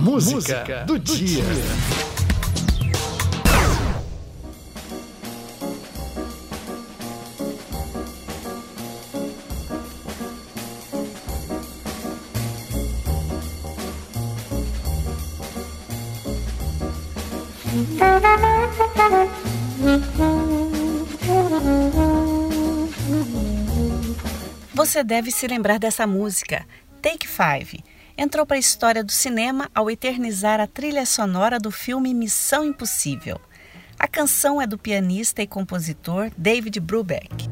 Música, Música do, do, dia. dia. Você deve se lembrar dessa música, Take Five. Entrou para a história do cinema ao eternizar a trilha sonora do filme Missão Impossível. A canção é do pianista e compositor David Brubeck.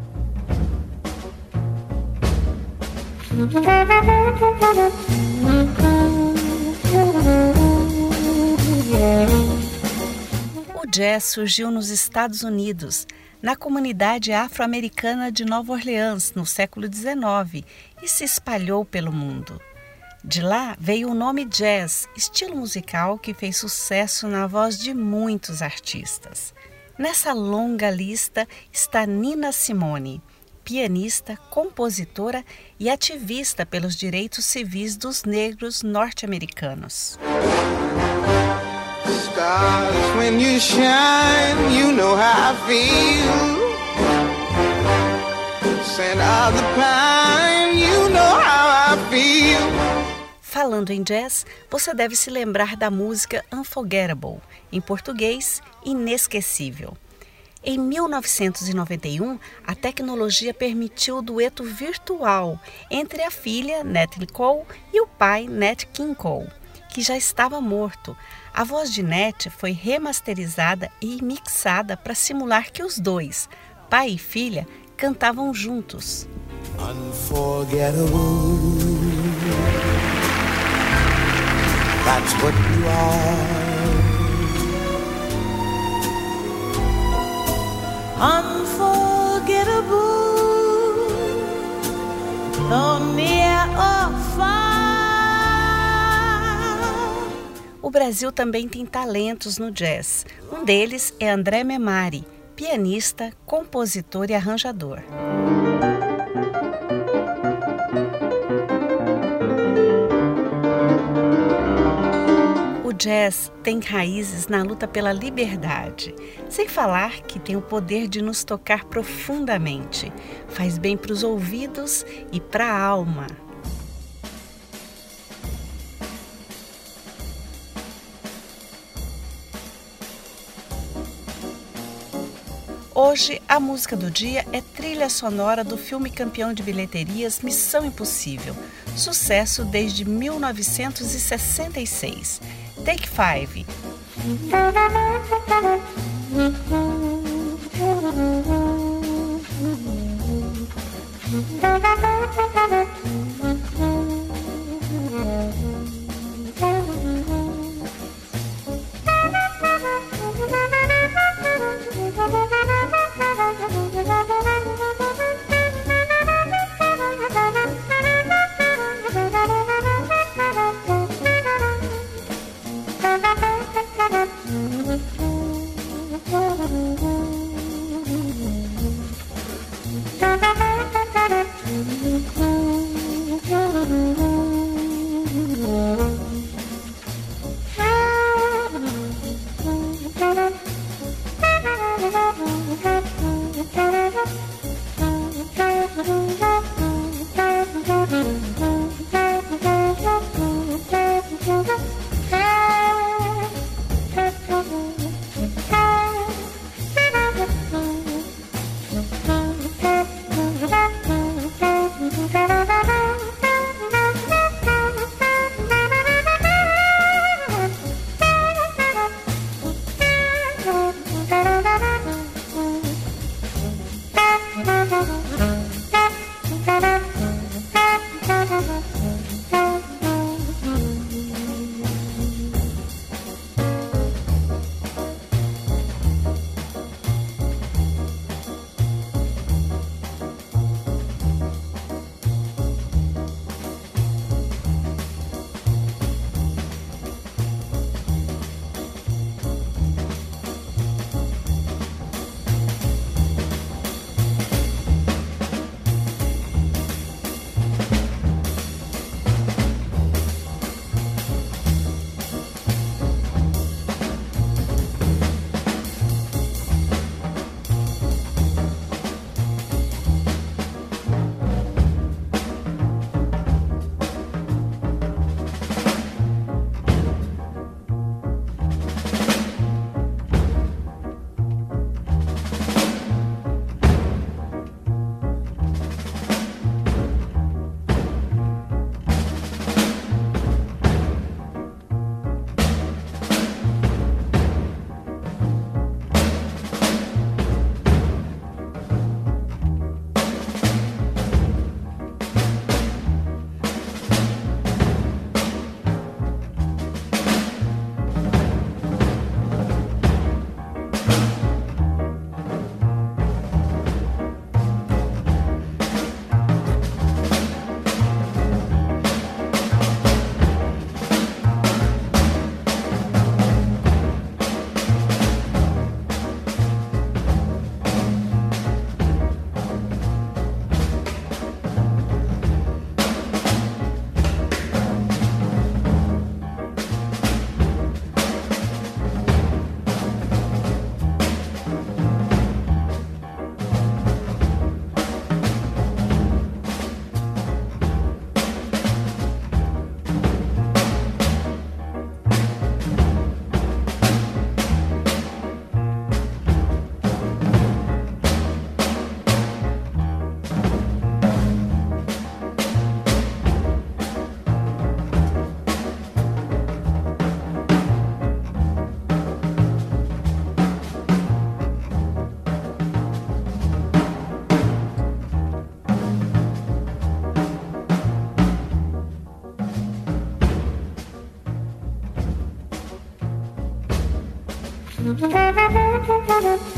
O jazz surgiu nos Estados Unidos na comunidade afro-americana de Nova Orleans no século XIX e se espalhou pelo mundo. De lá veio o nome jazz, estilo musical que fez sucesso na voz de muitos artistas. Nessa longa lista está Nina Simone, pianista, compositora e ativista pelos direitos civis dos negros norte-americanos. Scent of the pine, you know how I feel. Falando em jazz, você deve se lembrar da música Unforgettable, em português, inesquecível. Em 1991, a tecnologia permitiu o dueto virtual entre a filha, Natalie Cole, e o pai, Nat King Cole, que já estava morto, a voz de Net foi remasterizada e mixada para simular que os dois, pai e filha, cantavam juntos. Unforgettable. That's what you are. Unforgettable. O Brasil também tem talentos no jazz. Um deles é André Memari, pianista, compositor e arranjador. Jazz tem raízes na luta pela liberdade, sem falar que tem o poder de nos tocar profundamente. Faz bem para os ouvidos e para a alma. Hoje, a música do dia é trilha sonora do filme campeão de bilheterias Missão Impossível, sucesso desde 1966. Take Five. Thank you. Thank you.